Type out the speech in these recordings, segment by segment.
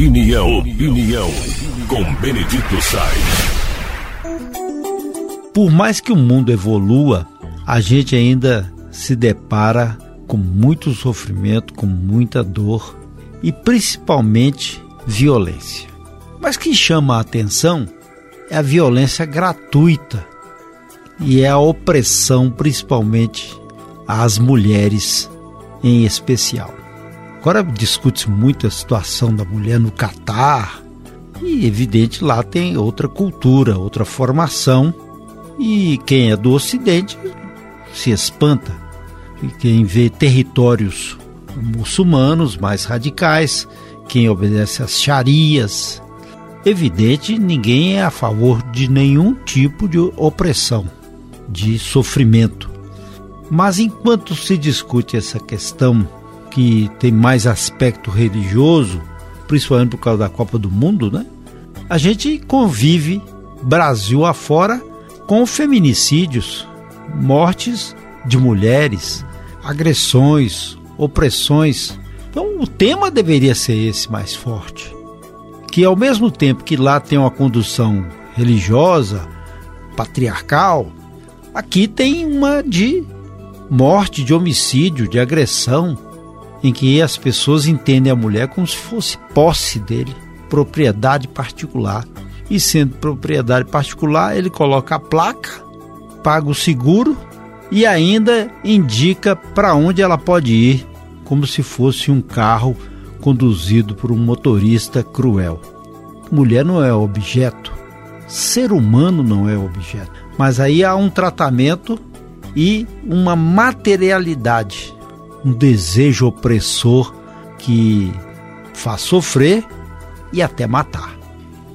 Opinião, opinião, com Benedito Sainz. Por mais que o mundo evolua, a gente ainda se depara com muito sofrimento, com muita dor e principalmente violência. Mas que chama a atenção é a violência gratuita e é a opressão, principalmente às mulheres em especial. Agora discute-se muito a situação da mulher no Catar e, evidente, lá tem outra cultura, outra formação e quem é do Ocidente se espanta. E quem vê territórios muçulmanos mais radicais, quem obedece às Sharias, evidente, ninguém é a favor de nenhum tipo de opressão, de sofrimento. Mas enquanto se discute essa questão que tem mais aspecto religioso, principalmente por causa da Copa do Mundo, né? A gente convive Brasil afora com feminicídios, mortes de mulheres, agressões, opressões. Então o tema deveria ser esse mais forte que ao mesmo tempo que lá tem uma condução religiosa, patriarcal, aqui tem uma de morte, de homicídio, de agressão, em que as pessoas entendem a mulher como se fosse posse dele, propriedade particular. E sendo propriedade particular, ele coloca a placa, paga o seguro e ainda indica para onde ela pode ir, como se fosse um carro conduzido por um motorista cruel. Mulher não é objeto, ser humano não é objeto. Mas aí há um tratamento e uma materialidade, um desejo opressor que faz sofrer e até matar.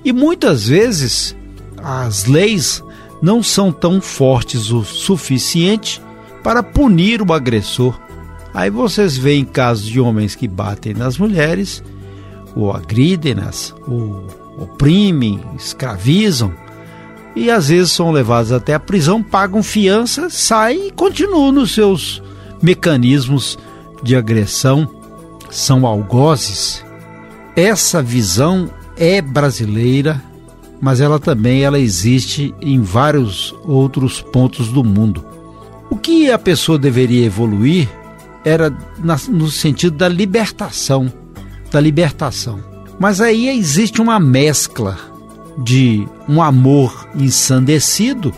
E muitas vezes as leis não são tão fortes o suficiente para punir o agressor Aí vocês veem casos de homens que batem nas mulheres, ou agridem-nas, ou oprimem, escravizam, e às vezes são levados até a prisão, pagam fiança, saem e continuam nos seus mecanismos de agressão, são algozes. Essa visão é brasileira, mas ela também ela existe em vários outros pontos do mundo. O que a pessoa deveria evoluir era na, no sentido da libertação, da libertação. Mas aí existe uma mescla de um amor ensandecido,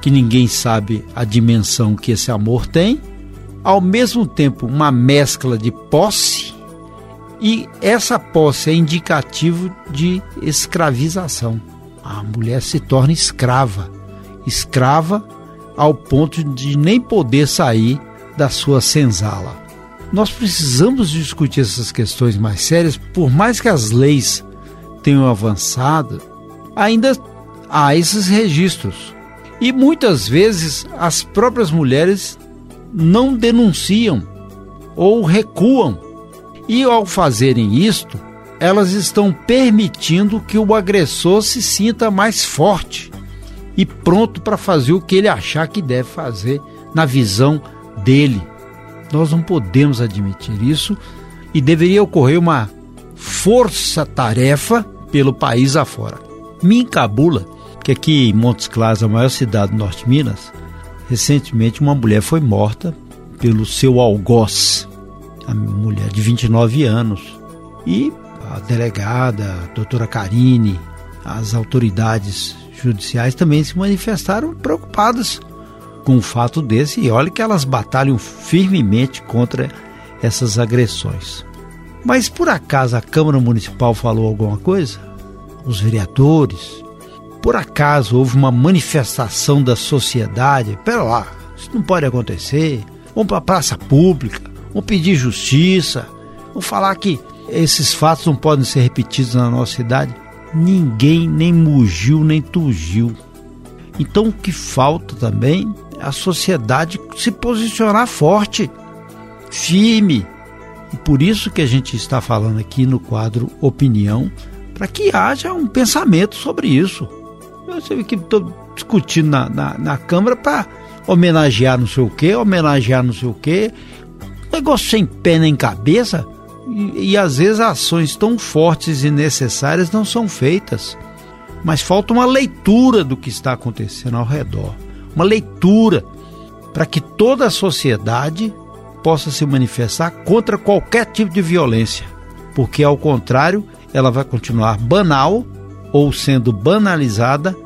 que ninguém sabe a dimensão que esse amor tem, ao mesmo tempo uma mescla de posse, e essa posse é indicativo de escravização. A mulher se torna escrava, escrava ao ponto de nem poder sair da sua senzala. Nós precisamos discutir essas questões mais sérias, por mais que as leis tenham avançado, ainda há esses registros. E muitas vezes as próprias mulheres não denunciam ou recuam. E ao fazerem isto, elas estão permitindo que o agressor se sinta mais forte e pronto para fazer o que ele achar que deve fazer na visão dele. Nós não podemos admitir isso e deveria ocorrer uma força-tarefa pelo país afora. Me encabula que aqui em Montes Claros, a maior cidade do Norte de Minas, recentemente uma mulher foi morta pelo seu algoz, a mulher de 29 anos. E a delegada, a doutora Karine, as autoridades judiciais também se manifestaram preocupadas com um fato desse e olha que elas batalham firmemente contra essas agressões. Mas por acaso a Câmara Municipal falou alguma coisa? Os vereadores? Por acaso houve uma manifestação da sociedade? Pera lá, isso não pode acontecer. Vamos para a praça pública, vamos pedir justiça, vamos falar que esses fatos não podem ser repetidos na nossa cidade. Ninguém nem mugiu nem tugiu. Então o que falta também a sociedade se posicionar forte, firme. E por isso que a gente está falando aqui no quadro Opinião, para que haja um pensamento sobre isso. Eu sei que estou discutindo na, na, na Câmara para homenagear não sei o quê, homenagear não sei o quê. Negócio sem pé nem cabeça. E, e às vezes ações tão fortes e necessárias não são feitas. Mas falta uma leitura do que está acontecendo ao redor. Uma leitura para que toda a sociedade possa se manifestar contra qualquer tipo de violência. Porque, ao contrário, ela vai continuar banal ou sendo banalizada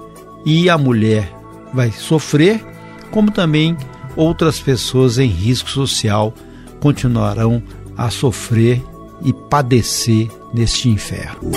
e a mulher vai sofrer, como também outras pessoas em risco social continuarão a sofrer e padecer neste inferno.